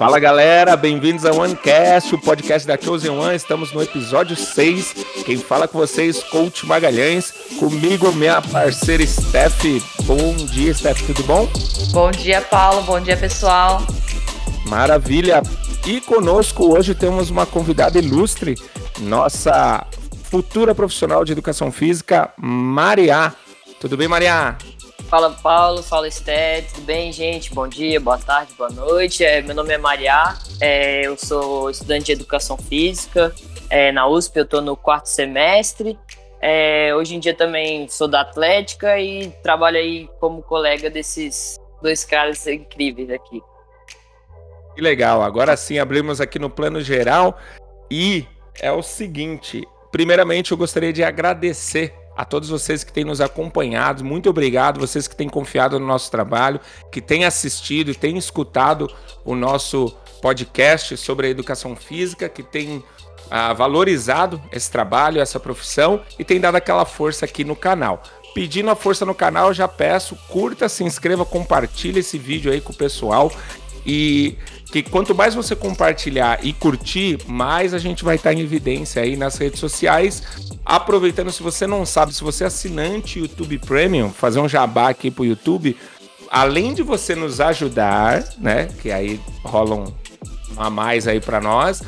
Fala galera, bem-vindos ao OneCast, o podcast da Chosen One. Estamos no episódio 6. Quem fala com vocês, Coach Magalhães. Comigo, minha parceira Steph. Bom dia, Steph, tudo bom? Bom dia, Paulo. Bom dia, pessoal. Maravilha. E conosco hoje temos uma convidada ilustre, nossa futura profissional de educação física, Maria. Tudo bem, Maria? Fala Paulo, fala Esté, tudo bem, gente? Bom dia, boa tarde, boa noite. É, meu nome é Maria, é, eu sou estudante de educação física é, na USP, eu estou no quarto semestre. É, hoje em dia também sou da Atlética e trabalho aí como colega desses dois caras incríveis aqui. Que legal, agora sim abrimos aqui no plano geral e é o seguinte: primeiramente eu gostaria de agradecer a todos vocês que têm nos acompanhado. Muito obrigado, vocês que têm confiado no nosso trabalho, que têm assistido e têm escutado o nosso podcast sobre a educação física, que têm ah, valorizado esse trabalho, essa profissão e têm dado aquela força aqui no canal. Pedindo a força no canal, já peço, curta, se inscreva, compartilhe esse vídeo aí com o pessoal e que quanto mais você compartilhar e curtir, mais a gente vai estar em evidência aí nas redes sociais. Aproveitando, se você não sabe, se você é assinante YouTube Premium, fazer um jabá aqui pro YouTube, além de você nos ajudar, né, que aí rolam um a mais aí para nós,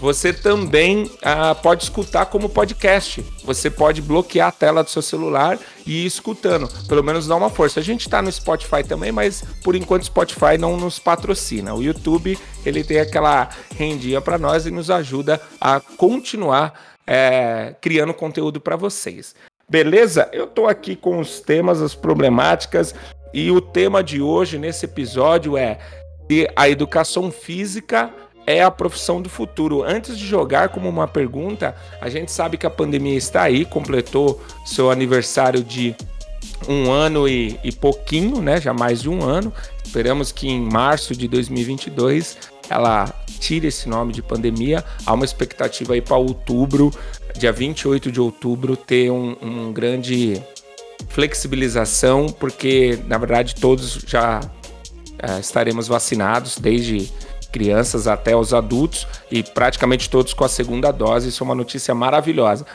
você também ah, pode escutar como podcast. Você pode bloquear a tela do seu celular e ir escutando. Pelo menos dá uma força. A gente está no Spotify também, mas por enquanto o Spotify não nos patrocina. O YouTube ele tem aquela rendinha para nós e nos ajuda a continuar é, criando conteúdo para vocês. Beleza? Eu estou aqui com os temas, as problemáticas e o tema de hoje nesse episódio é a educação física é a profissão do futuro. Antes de jogar como uma pergunta, a gente sabe que a pandemia está aí, completou seu aniversário de um ano e, e pouquinho, né? Já mais de um ano. Esperamos que em março de 2022 ela tire esse nome de pandemia. Há uma expectativa aí para outubro, dia 28 de outubro, ter um, um grande flexibilização, porque na verdade todos já é, estaremos vacinados desde crianças até os adultos e praticamente todos com a segunda dose. Isso é uma notícia maravilhosa.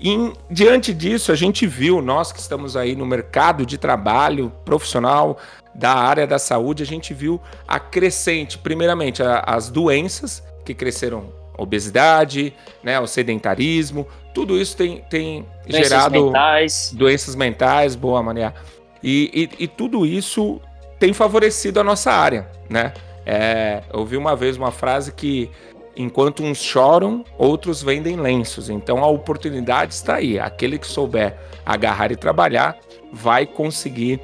E diante disso, a gente viu, nós que estamos aí no mercado de trabalho profissional da área da saúde, a gente viu a crescente, primeiramente, a, as doenças que cresceram, obesidade, né, o sedentarismo, tudo isso tem, tem doenças gerado mentais. doenças mentais, boa Maria. E, e, e tudo isso tem favorecido a nossa área, né? É, eu ouvi uma vez uma frase que enquanto uns choram, outros vendem lenços. Então a oportunidade está aí. Aquele que souber agarrar e trabalhar vai conseguir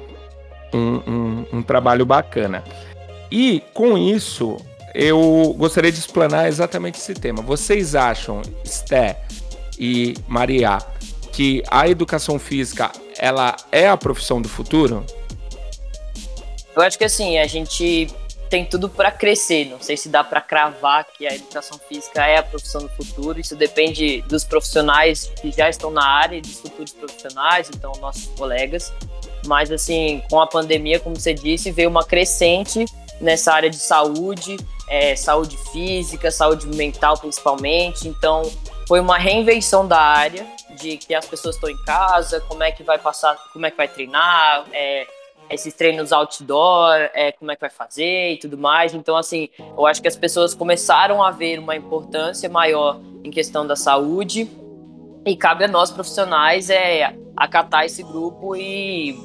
um, um, um trabalho bacana. E com isso, eu gostaria de explanar exatamente esse tema. Vocês acham, Sté e Maria, que a educação física ela é a profissão do futuro? Eu acho que assim, a gente tem tudo para crescer. Não sei se dá para cravar que a educação física é a profissão do futuro. Isso depende dos profissionais que já estão na área dos futuros profissionais, então nossos colegas. Mas assim, com a pandemia, como você disse, veio uma crescente nessa área de saúde, é, saúde física, saúde mental principalmente. Então, foi uma reinvenção da área de que as pessoas estão em casa, como é que vai passar, como é que vai treinar, é, esses treinos outdoor, é, como é que vai fazer e tudo mais. Então, assim, eu acho que as pessoas começaram a ver uma importância maior em questão da saúde e cabe a nós profissionais é acatar esse grupo e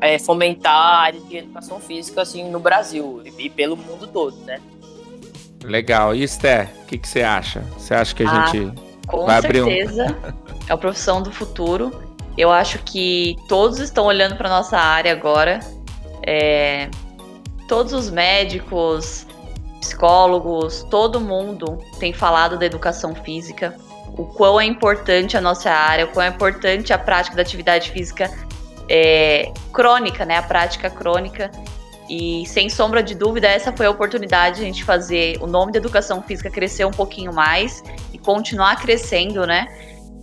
é, fomentar a área de educação física assim no Brasil e, e pelo mundo todo, né? Legal. E Esther, o que, que você acha? Você acha que a ah, gente com vai certeza abrir um... é a profissão do futuro eu acho que todos estão olhando para nossa área agora. É, todos os médicos, psicólogos, todo mundo tem falado da educação física, o quão é importante a nossa área, o quão é importante a prática da atividade física é, crônica, né? A prática crônica. E sem sombra de dúvida, essa foi a oportunidade de a gente fazer o nome da educação física crescer um pouquinho mais e continuar crescendo, né?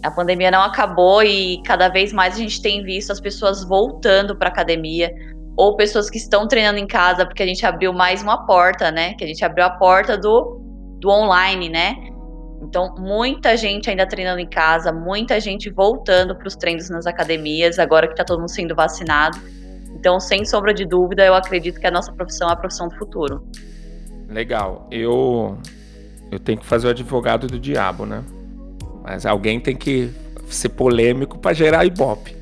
A pandemia não acabou e cada vez mais a gente tem visto as pessoas voltando para academia, ou pessoas que estão treinando em casa, porque a gente abriu mais uma porta, né? Que a gente abriu a porta do, do online, né? Então, muita gente ainda treinando em casa, muita gente voltando para os treinos nas academias, agora que está todo mundo sendo vacinado. Então, sem sombra de dúvida, eu acredito que a nossa profissão é a profissão do futuro. Legal. Eu eu tenho que fazer o advogado do diabo, né? Mas alguém tem que ser polêmico para gerar ibope.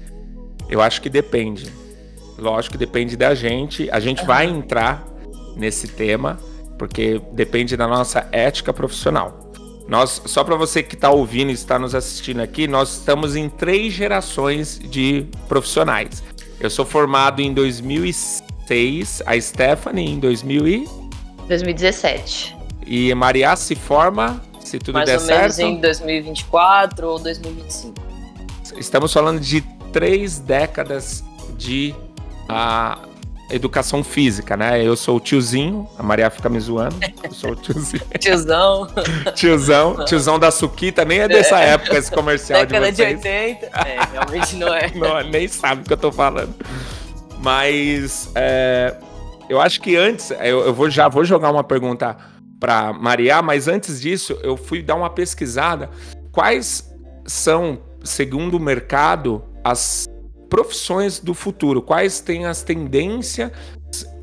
Eu acho que depende. Lógico que depende da gente. A gente vai entrar nesse tema porque depende da nossa ética profissional. Nós, só para você que está ouvindo e está nos assistindo aqui, nós estamos em três gerações de profissionais. Eu sou formado em 2006, a Stephanie em 2000 e... 2017. E Maria se forma, se tudo Mais der ou menos certo... em 2024 ou 2025. Estamos falando de três décadas de uh, educação física, né? Eu sou o tiozinho, a Maria fica me zoando. Eu sou o tiozinho. tiozão. tiozão. Tiozão da Suquita, nem é dessa é. época esse comercial Década de vocês. de 80. É, realmente não é. não, nem sabe o que eu tô falando. Mas é, eu acho que antes, eu, eu vou, já vou jogar uma pergunta para Maria, mas antes disso, eu fui dar uma pesquisada. Quais são, segundo o mercado, as profissões do futuro, quais têm as tendências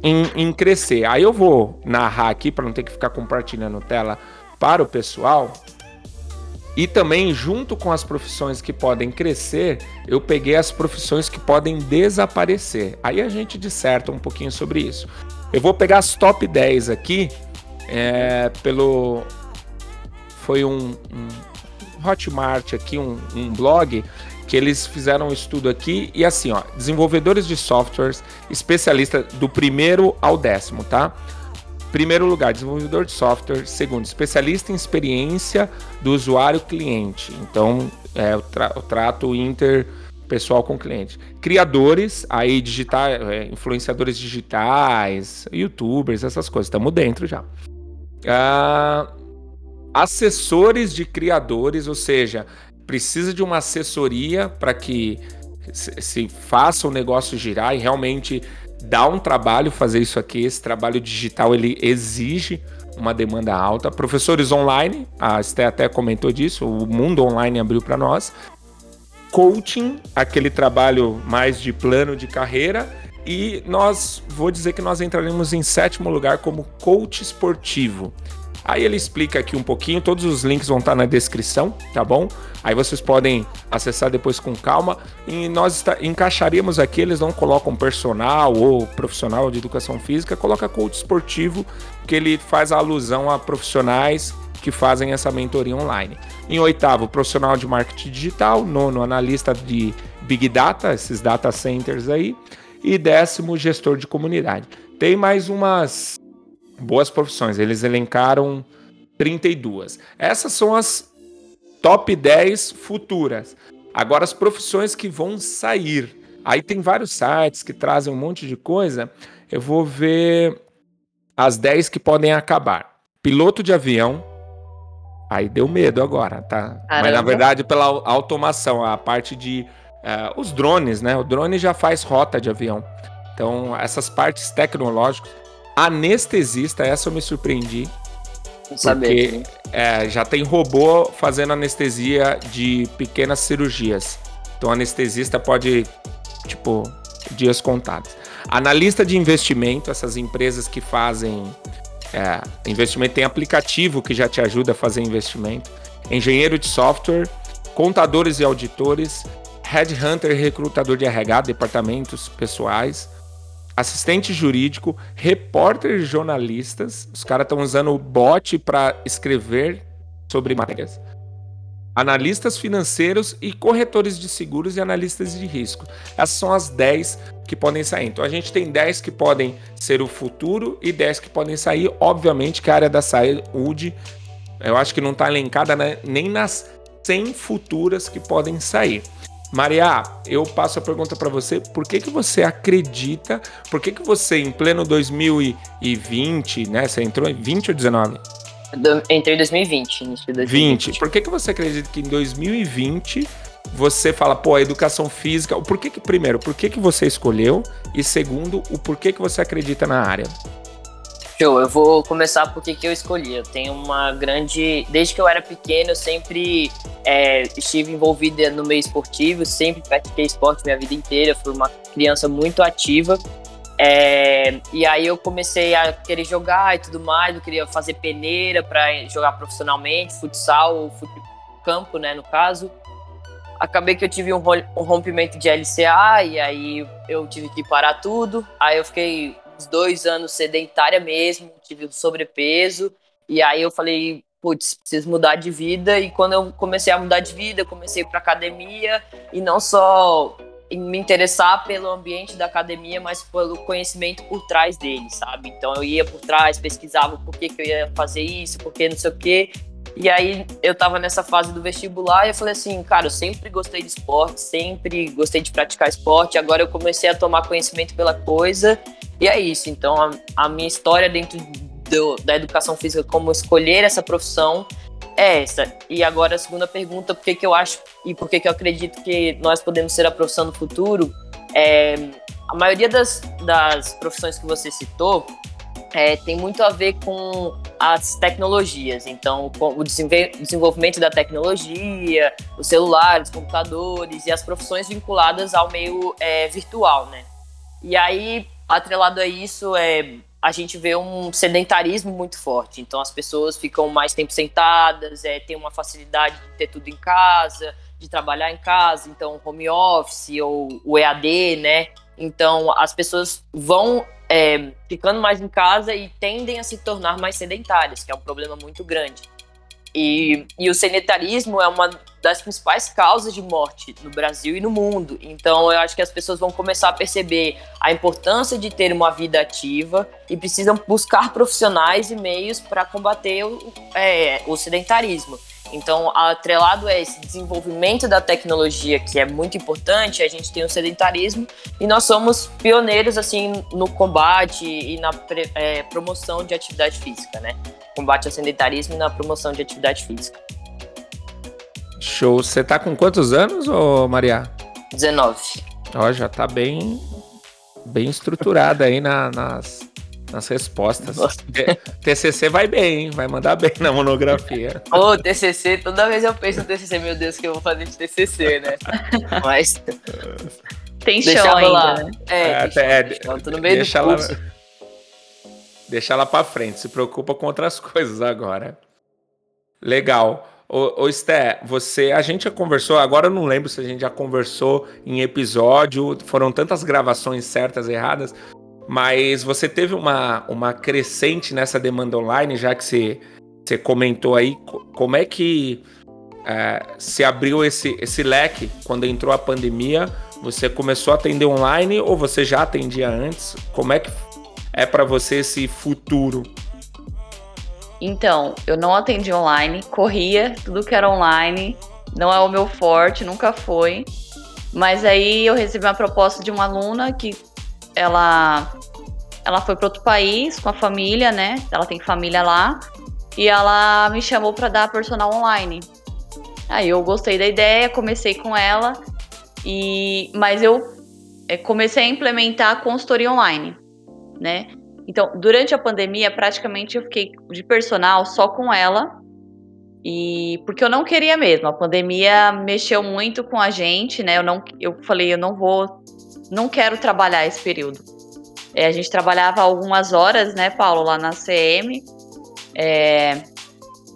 em, em crescer. Aí eu vou narrar aqui para não ter que ficar compartilhando tela para o pessoal. E também, junto com as profissões que podem crescer, eu peguei as profissões que podem desaparecer. Aí a gente disserta um pouquinho sobre isso. Eu vou pegar as top 10 aqui, é, pelo. Foi um, um Hotmart aqui, um, um blog que eles fizeram um estudo aqui e assim, ó, desenvolvedores de softwares, especialista do primeiro ao décimo, tá? Primeiro lugar, desenvolvedor de software. Segundo, especialista em experiência do usuário cliente. Então, é o, tra o trato interpessoal com o cliente. Criadores, aí digital, é, influenciadores digitais, youtubers, essas coisas. Estamos dentro já. Ah, assessores de criadores, ou seja, precisa de uma assessoria para que se, faça o negócio girar e realmente dá um trabalho fazer isso aqui. Esse trabalho digital ele exige uma demanda alta. Professores online, a Esté até comentou disso, o mundo online abriu para nós. Coaching, aquele trabalho mais de plano de carreira. E nós, vou dizer que nós entraremos em sétimo lugar como coach esportivo. Aí ele explica aqui um pouquinho, todos os links vão estar na descrição, tá bom? Aí vocês podem acessar depois com calma. E nós encaixaríamos aqui, eles não colocam personal ou profissional de educação física, coloca coach esportivo, que ele faz alusão a profissionais que fazem essa mentoria online. Em oitavo, profissional de marketing digital. Nono, analista de Big Data, esses data centers aí. E décimo, gestor de comunidade. Tem mais umas boas profissões. Eles elencaram 32. Essas são as top 10 futuras. Agora, as profissões que vão sair. Aí tem vários sites que trazem um monte de coisa. Eu vou ver as 10 que podem acabar. Piloto de avião. Aí deu medo agora, tá? Caramba. Mas na verdade, pela automação, a parte de. Uh, os drones, né? O drone já faz rota de avião. Então, essas partes tecnológicas Anestesista, essa eu me surpreendi. Porque é, já tem robô fazendo anestesia de pequenas cirurgias. Então, anestesista pode, tipo, dias contados. Analista de investimento, essas empresas que fazem é, investimento, tem aplicativo que já te ajuda a fazer investimento. Engenheiro de software, contadores e auditores, headhunter recrutador de RH, departamentos pessoais, assistente jurídico, repórter jornalistas. Os caras estão usando o bot para escrever sobre matérias. Analistas financeiros e corretores de seguros e analistas de risco. Essas são as 10 que podem sair. Então a gente tem 10 que podem ser o futuro e 10 que podem sair. Obviamente que a área da saúde, eu acho que não está elencada né, nem nas 100 futuras que podem sair. Maria, eu passo a pergunta para você. Por que, que você acredita? Por que, que você, em pleno 2020, né? Você entrou em 20 ou 19? Entrei em 2020, início de 2020. 20. Por que, que você acredita que em 2020 você fala, pô, a educação física, o porquê que, primeiro, por que, que você escolheu? E segundo, o porquê que você acredita na área? Show, eu vou começar porque que eu escolhi. Eu tenho uma grande. Desde que eu era pequeno, eu sempre é, estive envolvida no meio esportivo, sempre pratiquei esporte minha vida inteira, fui uma criança muito ativa. É, e aí eu comecei a querer jogar e tudo mais, eu queria fazer peneira para jogar profissionalmente, futsal, fut... campo, né, no caso. Acabei que eu tive um rompimento de LCA e aí eu tive que parar tudo. Aí eu fiquei uns dois anos sedentária mesmo, tive sobrepeso. E aí eu falei, putz, preciso mudar de vida. E quando eu comecei a mudar de vida, comecei para academia e não só me interessar pelo ambiente da academia, mas pelo conhecimento por trás dele, sabe? Então eu ia por trás, pesquisava por que, que eu ia fazer isso, por que não sei o quê. E aí eu tava nessa fase do vestibular e eu falei assim, cara, eu sempre gostei de esporte, sempre gostei de praticar esporte, agora eu comecei a tomar conhecimento pela coisa e é isso. Então a, a minha história dentro do, da educação física, como escolher essa profissão, é essa. E agora a segunda pergunta, por que, que eu acho e por que, que eu acredito que nós podemos ser a profissão do futuro, é, a maioria das, das profissões que você citou é, tem muito a ver com as tecnologias. Então, o desenvolvimento da tecnologia, os celulares, computadores e as profissões vinculadas ao meio é, virtual, né? E aí, atrelado a isso, é, a gente vê um sedentarismo muito forte. Então, as pessoas ficam mais tempo sentadas, é, tem uma facilidade de ter tudo em casa, de trabalhar em casa, então home office ou o EAD, né? Então, as pessoas vão é, ficando mais em casa e tendem a se tornar mais sedentárias, que é um problema muito grande. E, e o sedentarismo é uma das principais causas de morte no Brasil e no mundo. Então, eu acho que as pessoas vão começar a perceber a importância de ter uma vida ativa e precisam buscar profissionais e meios para combater o, é, o sedentarismo. Então, atrelado a esse desenvolvimento da tecnologia, que é muito importante, a gente tem o sedentarismo e nós somos pioneiros assim no combate e na é, promoção de atividade física, né? Combate ao sedentarismo e na promoção de atividade física. Show. Você tá com quantos anos, ô Maria? 19. Ó, já tá bem, bem estruturada aí na, nas, nas respostas. TCC vai bem, hein? Vai mandar bem na monografia. Ô, TCC, toda vez eu penso no TCC, meu Deus, que eu vou fazer de TCC, né? Mas. Tem chão ainda, lá. Né? É, é, é chão, tô no meio deixa do curso. Lá, deixa lá pra frente, se preocupa com outras coisas agora. Legal. Ô, ô Sté, você, a gente já conversou, agora eu não lembro se a gente já conversou em episódio, foram tantas gravações certas e erradas, mas você teve uma, uma crescente nessa demanda online, já que você, você comentou aí, como é que é, se abriu esse, esse leque quando entrou a pandemia? Você começou a atender online ou você já atendia antes? Como é que é para você esse futuro? Então, eu não atendi online, corria tudo que era online, não é o meu forte, nunca foi. Mas aí eu recebi uma proposta de uma aluna que ela ela foi para outro país com a família, né? Ela tem família lá e ela me chamou para dar personal online. Aí eu gostei da ideia, comecei com ela e mas eu é, comecei a implementar a consultoria online, né? Então, durante a pandemia, praticamente eu fiquei de personal só com ela. E porque eu não queria mesmo, a pandemia mexeu muito com a gente, né? Eu não eu falei, eu não vou não quero trabalhar esse período. É, a gente trabalhava algumas horas, né, Paulo, lá na CM, é,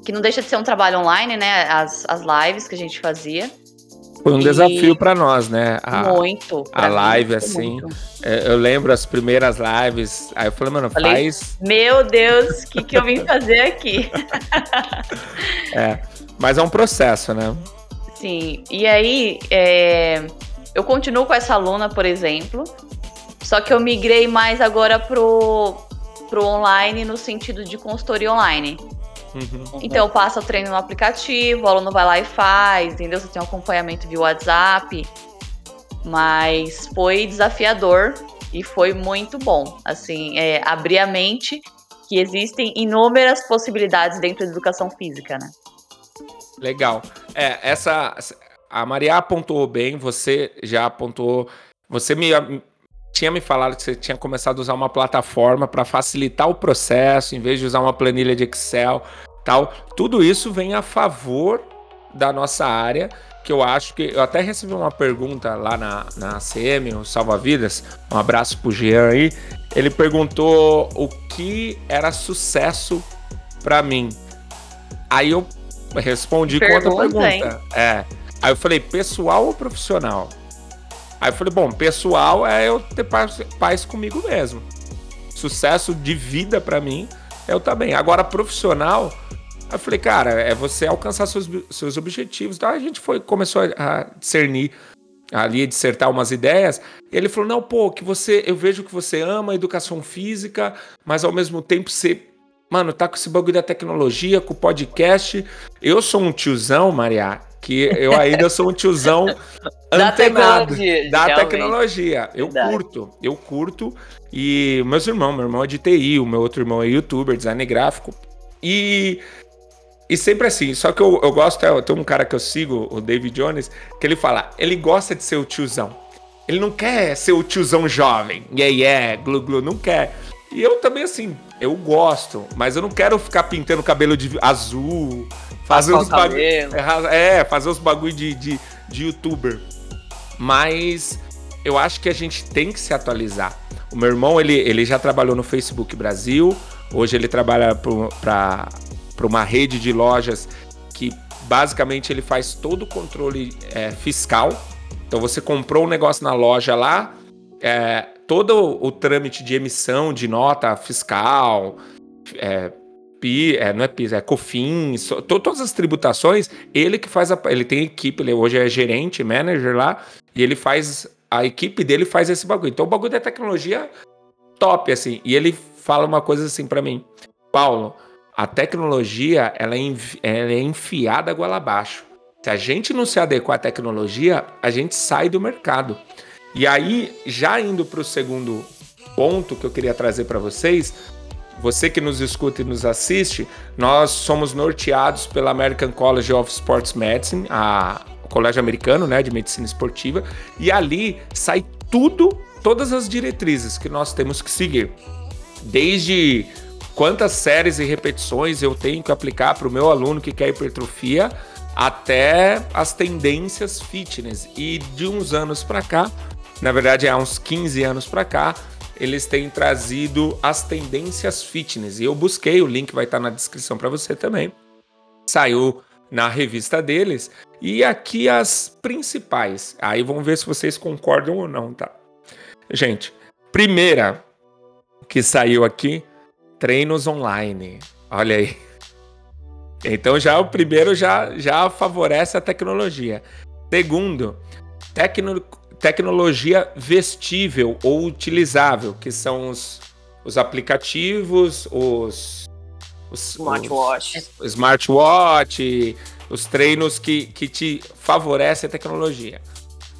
que não deixa de ser um trabalho online, né, as, as lives que a gente fazia. Foi um e... desafio para nós, né? A, muito. A live, assim. É, eu lembro as primeiras lives. Aí eu falei, mano, falei, faz. Meu Deus, o que, que eu vim fazer aqui? é. Mas é um processo, né? Sim. E aí, é, eu continuo com essa aluna, por exemplo, só que eu migrei mais agora pro, pro online no sentido de consultoria online. Uhum. Então eu passo o treino no aplicativo, o aluno vai lá e faz, entendeu? Você tem um acompanhamento via WhatsApp. Mas foi desafiador e foi muito bom. Assim, é, abrir a mente que existem inúmeras possibilidades dentro da educação física, né? Legal. É, essa a Maria apontou bem, você já apontou. Você me tinha me falado que você tinha começado a usar uma plataforma para facilitar o processo, em vez de usar uma planilha de Excel, tal. Tudo isso vem a favor da nossa área, que eu acho que eu até recebi uma pergunta lá na, na ACM, o Salva Vidas. Um abraço pro Jean aí. Ele perguntou o que era sucesso para mim. Aí eu respondi pergunta, com outra pergunta. Hein? É. Aí eu falei, pessoal ou profissional? Aí eu falei, bom, pessoal é eu ter paz, paz comigo mesmo. Sucesso de vida para mim eu também. Agora, profissional, eu falei, cara, é você alcançar seus, seus objetivos. Então a gente foi, começou a, discernir ali, a dissertar umas ideias. E ele falou, não, pô, que você, eu vejo que você ama educação física, mas ao mesmo tempo você Mano, tá com esse bagulho da tecnologia, com o podcast. Eu sou um tiozão, Maria, que eu ainda sou um tiozão da antenado tecnologia, da tecnologia. Eu Verdade. curto, eu curto. E meus irmãos, meu irmão é de TI, o meu outro irmão é youtuber, design gráfico. E, e sempre assim, só que eu, eu gosto, é, tem um cara que eu sigo, o David Jones, que ele fala, ele gosta de ser o tiozão. Ele não quer ser o tiozão jovem, yeah, yeah, glu, glu, não quer. E eu também, assim, eu gosto, mas eu não quero ficar pintando cabelo de azul, fazer os bagulho. É, fazer os bagulho de, de, de youtuber. Mas eu acho que a gente tem que se atualizar. O meu irmão, ele, ele já trabalhou no Facebook Brasil, hoje ele trabalha para uma rede de lojas que basicamente ele faz todo o controle é, fiscal. Então você comprou um negócio na loja lá, é, todo o, trâmite de emissão de nota fiscal, é, PI, é, não é PIS, é COFINS, to, todas as tributações, ele que faz a, ele tem equipe, ele hoje é gerente, manager lá, e ele faz a equipe dele faz esse bagulho. Então o bagulho da tecnologia top assim. E ele fala uma coisa assim para mim, Paulo, a tecnologia ela é, ela é enfiada goela abaixo. Se a gente não se adequar à tecnologia, a gente sai do mercado. E aí, já indo para o segundo ponto que eu queria trazer para vocês, você que nos escuta e nos assiste, nós somos norteados pela American College of Sports Medicine, a, o colégio americano né, de medicina esportiva, e ali sai tudo, todas as diretrizes que nós temos que seguir. Desde quantas séries e repetições eu tenho que aplicar para o meu aluno que quer hipertrofia, até as tendências fitness. E de uns anos para cá, na verdade, há uns 15 anos para cá, eles têm trazido as tendências fitness. E eu busquei, o link vai estar na descrição para você também. Saiu na revista deles. E aqui as principais. Aí vamos ver se vocês concordam ou não, tá? Gente, primeira que saiu aqui, treinos online. Olha aí. Então já o primeiro já, já favorece a tecnologia. Segundo, tecno, tecnologia vestível ou utilizável, que são os, os aplicativos, os, os smartwatch, os, smartwatch, os treinos que, que te favorecem a tecnologia.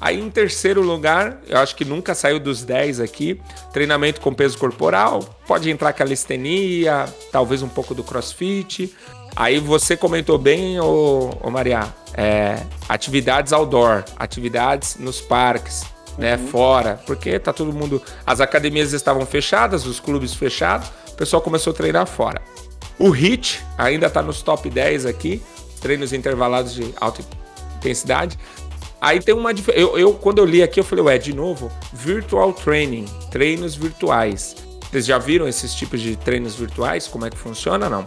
Aí em terceiro lugar, eu acho que nunca saiu dos 10 aqui, treinamento com peso corporal, pode entrar calistenia, talvez um pouco do crossfit. Aí você comentou bem, ô, ô Maria, é, atividades outdoor, atividades nos parques, né, uhum. fora, porque tá todo mundo, as academias estavam fechadas, os clubes fechados, o pessoal começou a treinar fora. O HIT ainda tá nos top 10 aqui, treinos intervalados de alta intensidade. Aí tem uma diferença. Eu, eu, quando eu li aqui, eu falei, ué, de novo, virtual training, treinos virtuais. Vocês já viram esses tipos de treinos virtuais? Como é que funciona, não?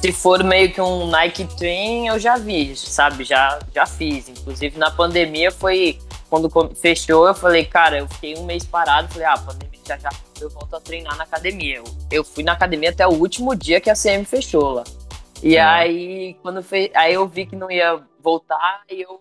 Se for meio que um Nike Train, eu já vi, sabe? Já, já fiz. Inclusive na pandemia foi quando fechou, eu falei, cara, eu fiquei um mês parado, falei, ah, a pandemia já já eu volto a treinar na academia. Eu, eu fui na academia até o último dia que a CM fechou lá. E é. aí, quando fez, aí eu vi que não ia voltar e eu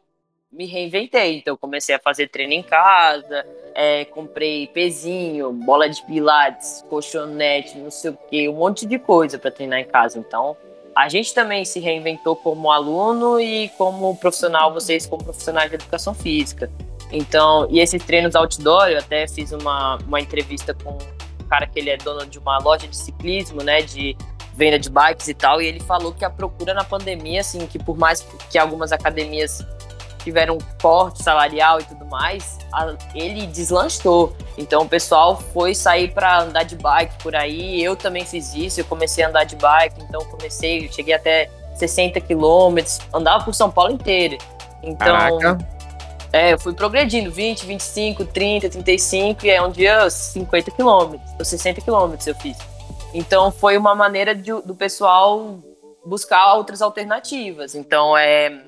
me reinventei. Então, comecei a fazer treino em casa, é, comprei pezinho, bola de pilates, colchonete, não sei o que, um monte de coisa para treinar em casa. Então, a gente também se reinventou como aluno e como profissional, vocês como profissionais de educação física. Então, e esses treinos outdoor, eu até fiz uma, uma entrevista com um cara que ele é dono de uma loja de ciclismo, né, de venda de bikes e tal, e ele falou que a procura na pandemia, assim, que por mais que algumas academias tiveram corte salarial e tudo mais, a, ele deslanchou. Então o pessoal foi sair para andar de bike por aí. Eu também fiz isso, eu comecei a andar de bike, então comecei, cheguei até 60 quilômetros, andava por São Paulo inteiro. Então, Caraca. é, eu fui progredindo, 20, 25, 30, 35, e é um dia 50 quilômetros, ou 60 quilômetros eu fiz. Então foi uma maneira de, do pessoal buscar outras alternativas. Então é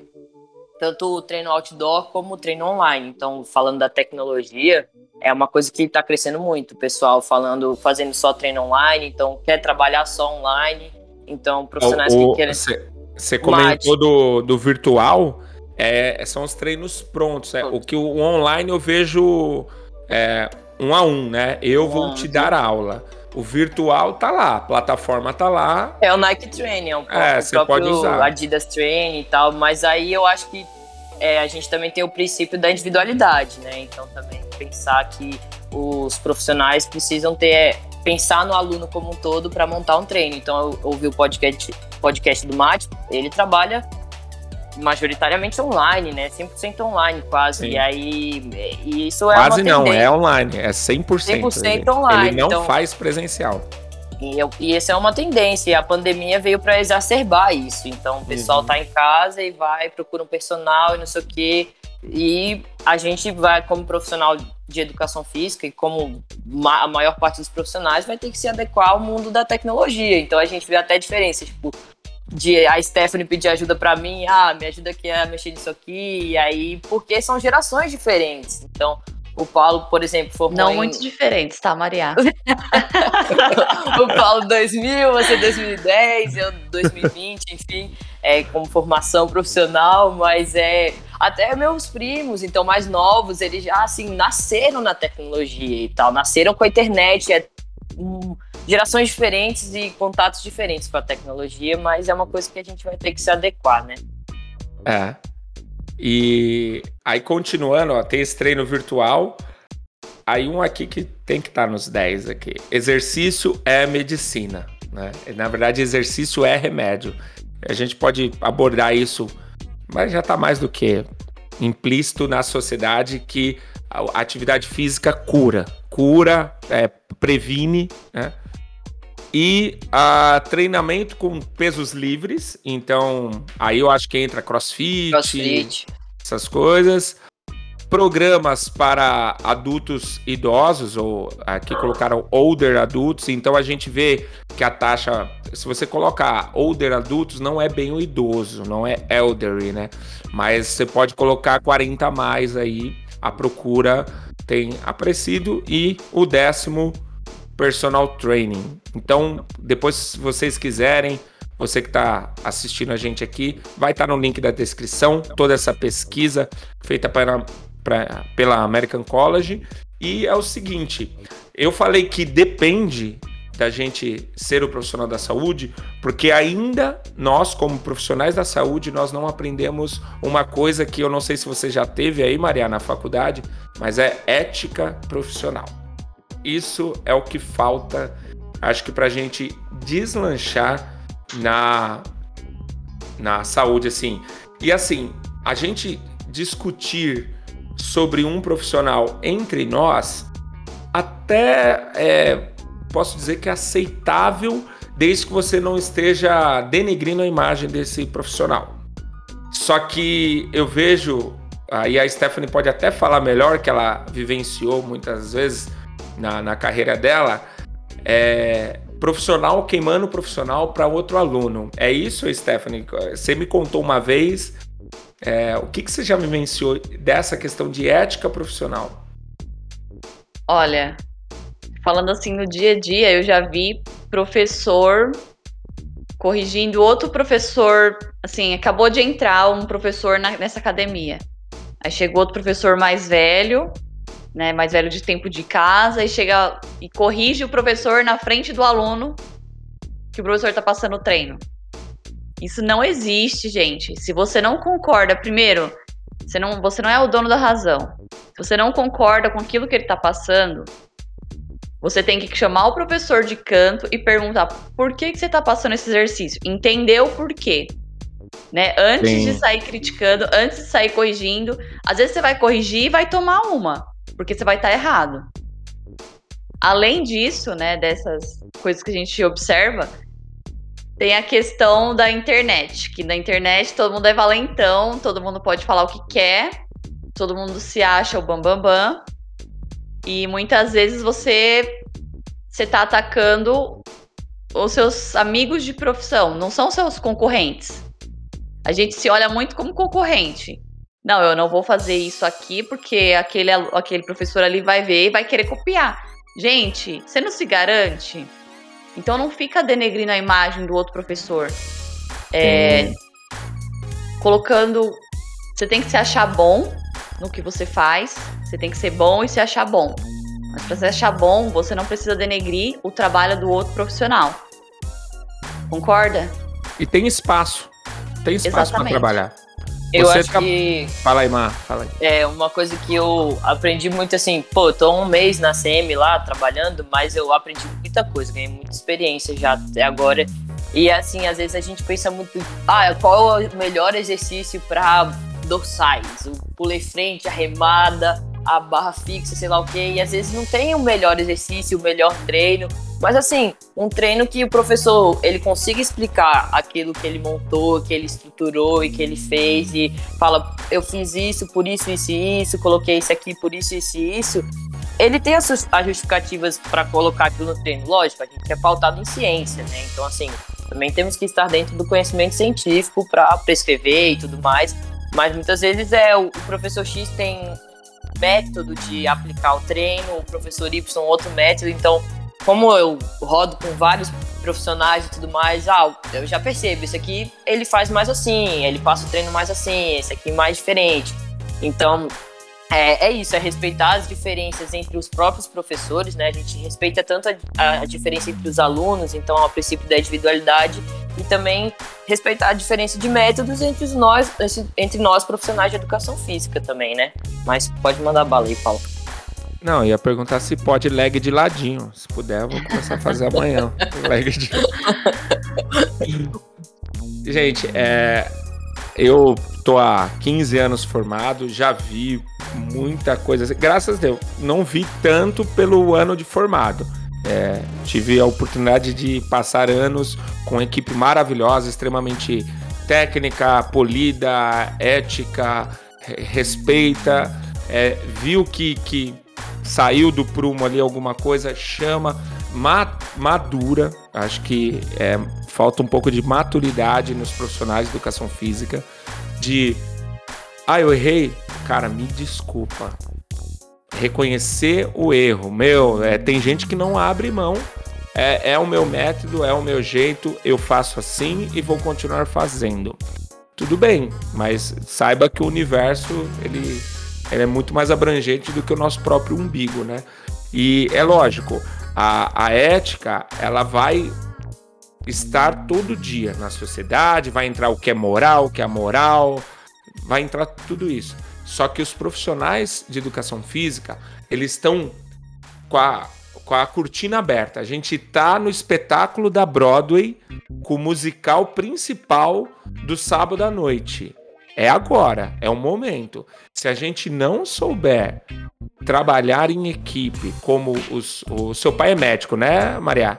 tanto o treino outdoor como o treino online. Então, falando da tecnologia, é uma coisa que está crescendo muito. O pessoal falando, fazendo só treino online, então quer trabalhar só online. Então, profissionais o, que querem. Você comentou do, do virtual, é, são os treinos prontos. É, o que o online eu vejo é, um a um, né? Eu vou te dar aula. O virtual tá lá, a plataforma tá lá. É o Nike Training, é o, é, o próprio Adidas Training e tal, mas aí eu acho que é, a gente também tem o princípio da individualidade, né? Então também pensar que os profissionais precisam ter pensar no aluno como um todo para montar um treino. Então eu ouvi o podcast, podcast do Mate, ele trabalha majoritariamente online, né? 100% online quase. Sim. E aí, e isso é Quase não, é online, é 100%. 100% ele, online. Ele não então, faz presencial. E, eu, e essa é uma tendência, e a pandemia veio para exacerbar isso. Então o pessoal uhum. tá em casa e vai, procura um personal e não sei o quê. E a gente vai, como profissional de educação física e como a maior parte dos profissionais, vai ter que se adequar ao mundo da tecnologia. Então a gente vê até diferença, tipo, de a Stephanie pedir ajuda para mim, ah, me ajuda aqui a mexer nisso aqui, e aí, porque são gerações diferentes. Então, o Paulo, por exemplo, formou Não em... muito diferentes, tá, Maria? o Paulo 2000, você 2010, eu 2020, enfim, é, como formação profissional, mas é até meus primos, então mais novos, eles já assim nasceram na tecnologia e tal, nasceram com a internet, é um, gerações diferentes e contatos diferentes com a tecnologia, mas é uma coisa que a gente vai ter que se adequar, né? É. E aí, continuando, ó, tem esse treino virtual. Aí um aqui que tem que estar tá nos 10 aqui. Exercício é medicina, né? Na verdade, exercício é remédio. A gente pode abordar isso, mas já está mais do que implícito na sociedade que a atividade física cura. Cura, é, previne, né? E uh, treinamento com pesos livres. Então, aí eu acho que entra crossfit, crossfit. essas coisas. Programas para adultos idosos, ou aqui colocaram older adultos. Então a gente vê que a taxa, se você colocar older adultos, não é bem o idoso, não é elderly, né? Mas você pode colocar 40 a mais aí. A procura tem aparecido. E o décimo personal training. Então, depois, se vocês quiserem, você que está assistindo a gente aqui, vai estar tá no link da descrição toda essa pesquisa feita para, pela American College. E é o seguinte: eu falei que depende da gente ser o profissional da saúde, porque ainda nós, como profissionais da saúde, nós não aprendemos uma coisa que eu não sei se você já teve aí, Maria, na faculdade, mas é ética profissional. Isso é o que falta, acho que, para a gente deslanchar na, na saúde, assim. E assim, a gente discutir sobre um profissional entre nós, até é, posso dizer que é aceitável, desde que você não esteja denegrindo a imagem desse profissional. Só que eu vejo, aí a Stephanie pode até falar melhor, que ela vivenciou muitas vezes na, na carreira dela, é, profissional queimando profissional para outro aluno. É isso, Stephanie? Você me contou uma vez. É, o que, que você já vivenciou dessa questão de ética profissional? Olha, falando assim no dia a dia, eu já vi professor corrigindo outro professor. Assim, acabou de entrar um professor na, nessa academia. Aí chegou outro professor mais velho né, mais velho de tempo de casa, e chega e corrige o professor na frente do aluno que o professor está passando o treino. Isso não existe, gente. Se você não concorda, primeiro, você não, você não é o dono da razão. Se você não concorda com aquilo que ele está passando, Você tem que chamar o professor de canto e perguntar por que, que você está passando esse exercício. Entender o porquê. Né? Antes Sim. de sair criticando, antes de sair corrigindo. Às vezes você vai corrigir e vai tomar uma, porque você vai estar tá errado. Além disso, né, dessas coisas que a gente observa, tem a questão da internet, que na internet todo mundo é valentão, todo mundo pode falar o que quer, todo mundo se acha o bambambam. Bam, bam, e muitas vezes você você tá atacando os seus amigos de profissão, não são seus concorrentes. A gente se olha muito como concorrente. Não, eu não vou fazer isso aqui porque aquele, aquele professor ali vai ver e vai querer copiar. Gente, você não se garante? Então não fica denegrindo a imagem do outro professor. É, colocando. Você tem que se achar bom no que você faz. Você tem que ser bom e se achar bom. Mas para se achar bom, você não precisa denegrir o trabalho do outro profissional. Concorda? E tem espaço. Tem espaço para trabalhar. Eu Você acho que. Fala aí, Mar, fala aí. É, uma coisa que eu aprendi muito assim, pô, eu tô um mês na CM lá trabalhando, mas eu aprendi muita coisa, ganhei muita experiência já até agora. E assim, às vezes a gente pensa muito, ah, qual é o melhor exercício para dorsais? O pulei frente, a remada, a barra fixa, sei lá o quê. E às vezes não tem o melhor exercício, o melhor treino. Mas assim, um treino que o professor ele consiga explicar aquilo que ele montou, que ele estruturou e que ele fez e fala, eu fiz isso por isso, isso e isso, coloquei isso aqui por isso, isso e isso. Ele tem as, as justificativas para colocar aquilo no treino. Lógico, a gente é pautado em ciência, né? Então, assim, também temos que estar dentro do conhecimento científico para prescrever e tudo mais. Mas muitas vezes é o professor X tem método de aplicar o treino, o professor Y outro método, então como eu rodo com vários profissionais e tudo mais, ah, eu já percebo, esse aqui ele faz mais assim, ele passa o treino mais assim, esse aqui mais diferente. Então, é, é, isso, é respeitar as diferenças entre os próprios professores, né? A gente respeita tanto a, a, diferença entre os alunos, então é o princípio da individualidade, e também respeitar a diferença de métodos entre nós, entre nós profissionais de educação física também, né? Mas pode mandar bala aí, Paulo. Não, ia perguntar se pode leg de ladinho. Se puder, eu vou começar a fazer amanhã. leg de. Gente, é, eu tô há 15 anos formado, já vi muita coisa. Graças a Deus, não vi tanto pelo ano de formado. É, tive a oportunidade de passar anos com uma equipe maravilhosa, extremamente técnica, polida, ética, respeita. É, viu que, que saiu do prumo ali alguma coisa, chama, madura. Acho que é, falta um pouco de maturidade nos profissionais de educação física. De, ah, eu errei. Cara, me desculpa. Reconhecer o erro. Meu, é, tem gente que não abre mão. É, é o meu método, é o meu jeito, eu faço assim e vou continuar fazendo. Tudo bem, mas saiba que o universo, ele ela é muito mais abrangente do que o nosso próprio umbigo, né? E é lógico, a, a ética, ela vai estar todo dia na sociedade, vai entrar o que é moral, o que é moral, vai entrar tudo isso. Só que os profissionais de educação física, eles estão com a, com a cortina aberta. A gente tá no espetáculo da Broadway com o musical principal do sábado à noite. É agora, é o momento. Se a gente não souber trabalhar em equipe, como os, o seu pai é médico, né, Maria?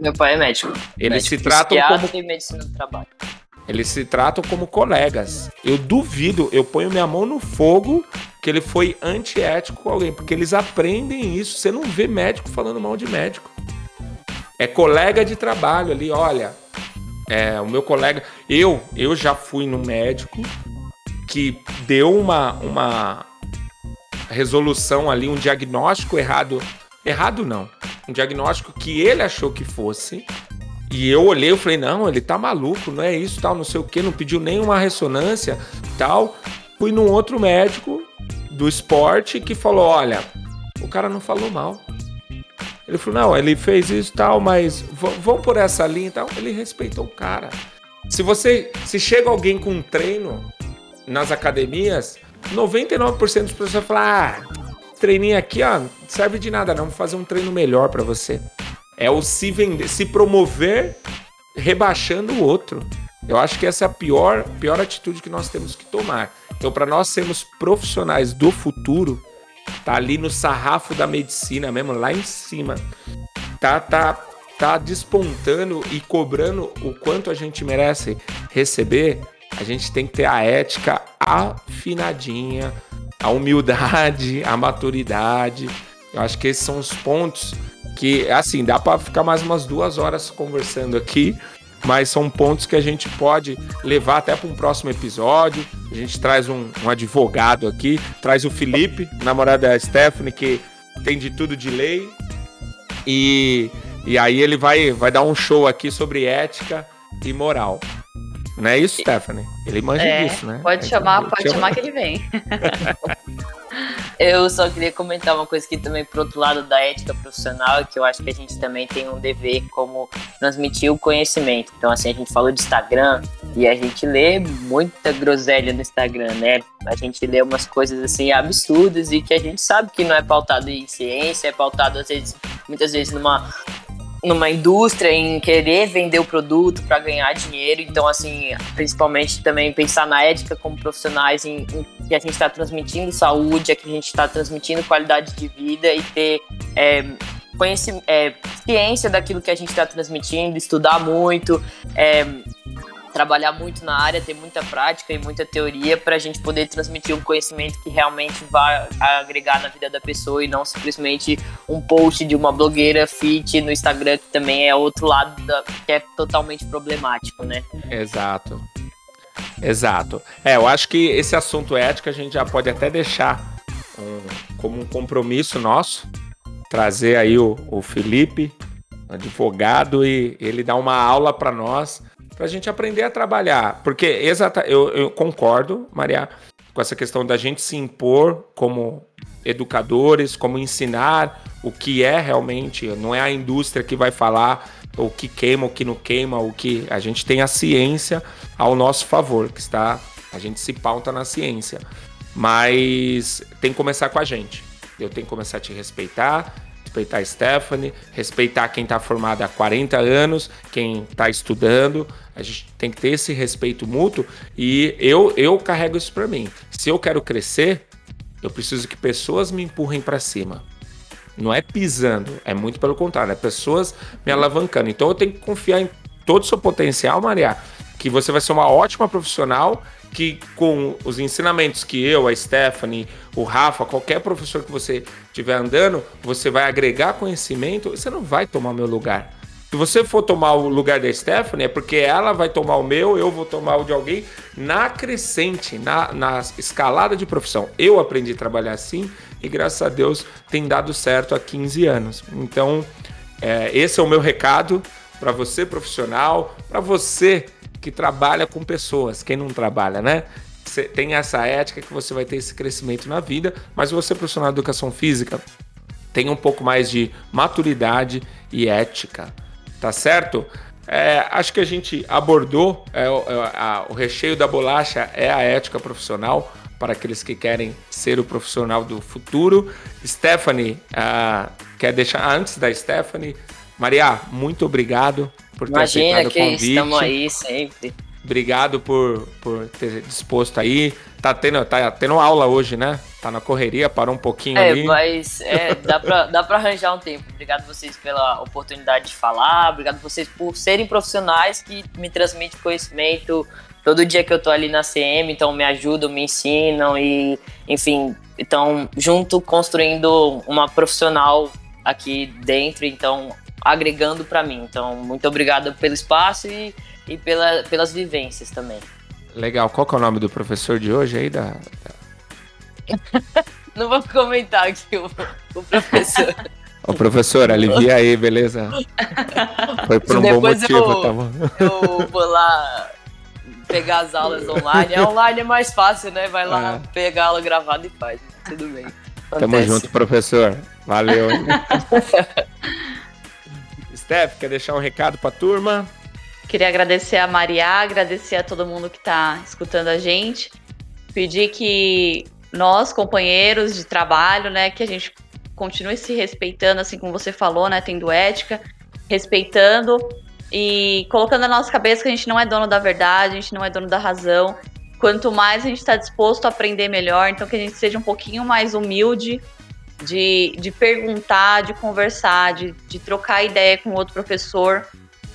Meu pai é médico. Eles médico se tratam como e medicina do trabalho. Eles se tratam como colegas. Eu duvido, eu ponho minha mão no fogo que ele foi antiético com alguém, porque eles aprendem isso. Você não vê médico falando mal de médico. É colega de trabalho ali, olha. É, o meu colega, eu, eu já fui no médico que deu uma, uma resolução ali, um diagnóstico errado. Errado não. Um diagnóstico que ele achou que fosse. E eu olhei, eu falei, não, ele tá maluco, não é isso, tal, não sei o que, não pediu nenhuma ressonância, tal. Fui num outro médico do esporte que falou, olha, o cara não falou mal. Ele falou, não, ele fez isso tal, mas vamos por essa linha tal. Ele respeitou o cara. Se você, se chega alguém com um treino nas academias, 99% dos professores falam: ah, treininho aqui, ó, serve de nada, não. Vamos fazer um treino melhor para você. É o se vender, se promover rebaixando o outro. Eu acho que essa é a pior, pior atitude que nós temos que tomar. Então, para nós sermos profissionais do futuro, tá ali no sarrafo da medicina mesmo, lá em cima. Tá, tá, tá despontando e cobrando o quanto a gente merece receber. A gente tem que ter a ética afinadinha, a humildade, a maturidade. Eu acho que esses são os pontos que, assim, dá para ficar mais umas duas horas conversando aqui, mas são pontos que a gente pode levar até para um próximo episódio. A gente traz um, um, advogado aqui, traz o Felipe, namorado da Stephanie, que tem de tudo de lei. E, e aí ele vai, vai dar um show aqui sobre ética e moral. Não é isso, Stephanie? Ele manja é, disso, né? Pode chamar, pode chamar que ele vem. Eu só queria comentar uma coisa aqui também pro outro lado da ética profissional, que eu acho que a gente também tem um dever como transmitir o conhecimento. Então, assim, a gente falou de Instagram e a gente lê muita groselha no Instagram, né? A gente lê umas coisas assim absurdas e que a gente sabe que não é pautado em ciência, é pautado às vezes, muitas vezes numa numa indústria em querer vender o produto para ganhar dinheiro. Então, assim, principalmente também pensar na ética como profissionais, em, em que a gente está transmitindo saúde, é que a gente está transmitindo qualidade de vida e ter é, conhecimento, é, ciência daquilo que a gente está transmitindo, estudar muito. É, trabalhar muito na área, ter muita prática e muita teoria para a gente poder transmitir um conhecimento que realmente vai agregar na vida da pessoa e não simplesmente um post de uma blogueira fit no Instagram, que também é outro lado da, que é totalmente problemático, né? Exato. Exato. É, eu acho que esse assunto ético a gente já pode até deixar um, como um compromisso nosso, trazer aí o, o Felipe, advogado, e ele dar uma aula para nós para a gente aprender a trabalhar. Porque exata, eu, eu concordo, Maria, com essa questão da gente se impor como educadores, como ensinar o que é realmente, não é a indústria que vai falar o que queima, o que não queima, o que a gente tem a ciência ao nosso favor, que está a gente se pauta na ciência. Mas tem que começar com a gente. Eu tenho que começar a te respeitar, respeitar a Stephanie, respeitar quem está formado há 40 anos, quem está estudando. A gente tem que ter esse respeito mútuo e eu, eu carrego isso para mim. Se eu quero crescer, eu preciso que pessoas me empurrem para cima. Não é pisando, é muito pelo contrário, é pessoas me alavancando. Então eu tenho que confiar em todo o seu potencial, Maria, que você vai ser uma ótima profissional que com os ensinamentos que eu, a Stephanie, o Rafa, qualquer professor que você estiver andando, você vai agregar conhecimento, você não vai tomar meu lugar. Se você for tomar o lugar da Stephanie, é porque ela vai tomar o meu, eu vou tomar o de alguém na crescente, na, na escalada de profissão. Eu aprendi a trabalhar assim e graças a Deus tem dado certo há 15 anos. Então, é, esse é o meu recado para você, profissional, para você que trabalha com pessoas, quem não trabalha, né? Você tem essa ética que você vai ter esse crescimento na vida, mas você, profissional de educação física, tem um pouco mais de maturidade e ética, tá certo? É, acho que a gente abordou é, o, é, a, o recheio da bolacha é a ética profissional para aqueles que querem ser o profissional do futuro. Stephanie, uh, quer deixar antes da Stephanie? Maria, muito obrigado por ter Imagina aceitado que o convite. estamos aí sempre. Obrigado por, por ter disposto aí. Tá tendo, tá tendo aula hoje, né? Tá na correria, parou um pouquinho é, ali. Mas é, dá, pra, dá pra arranjar um tempo. Obrigado vocês pela oportunidade de falar. Obrigado vocês por serem profissionais que me transmitem conhecimento todo dia que eu tô ali na CM, então me ajudam, me ensinam e, enfim, então junto construindo uma profissional aqui dentro, então agregando para mim. Então, muito obrigado pelo espaço e, e pela, pelas vivências também. Legal. Qual que é o nome do professor de hoje aí? Da, da... Não vou comentar aqui o, o professor. Ô, professor, alivia aí, beleza? Foi por um bom motivo, eu, tá bom? Eu vou lá pegar as aulas online. É online é mais fácil, né? Vai lá, é. pegar a aula gravada e faz. Tudo bem. Acontece. Tamo junto, professor. Valeu. Steph, quer deixar um recado pra turma? Queria agradecer a Maria, agradecer a todo mundo que está escutando a gente. Pedir que nós, companheiros de trabalho, né, que a gente continue se respeitando, assim como você falou, né, tendo ética, respeitando e colocando na nossa cabeça que a gente não é dono da verdade, a gente não é dono da razão. Quanto mais a gente está disposto a aprender melhor, então que a gente seja um pouquinho mais humilde de, de perguntar, de conversar, de, de trocar ideia com outro professor.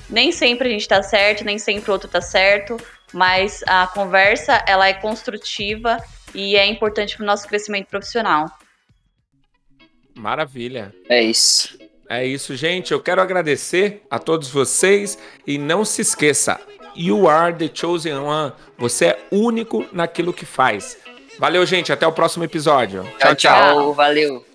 Nem sempre a gente está certo, nem sempre o outro está certo, mas a conversa ela é construtiva e é importante para o nosso crescimento profissional. Maravilha. É isso. É isso, gente. Eu quero agradecer a todos vocês e não se esqueça, you are the chosen one. Você é único naquilo que faz. Valeu, gente. Até o próximo episódio. tchau. tchau. tchau. Valeu.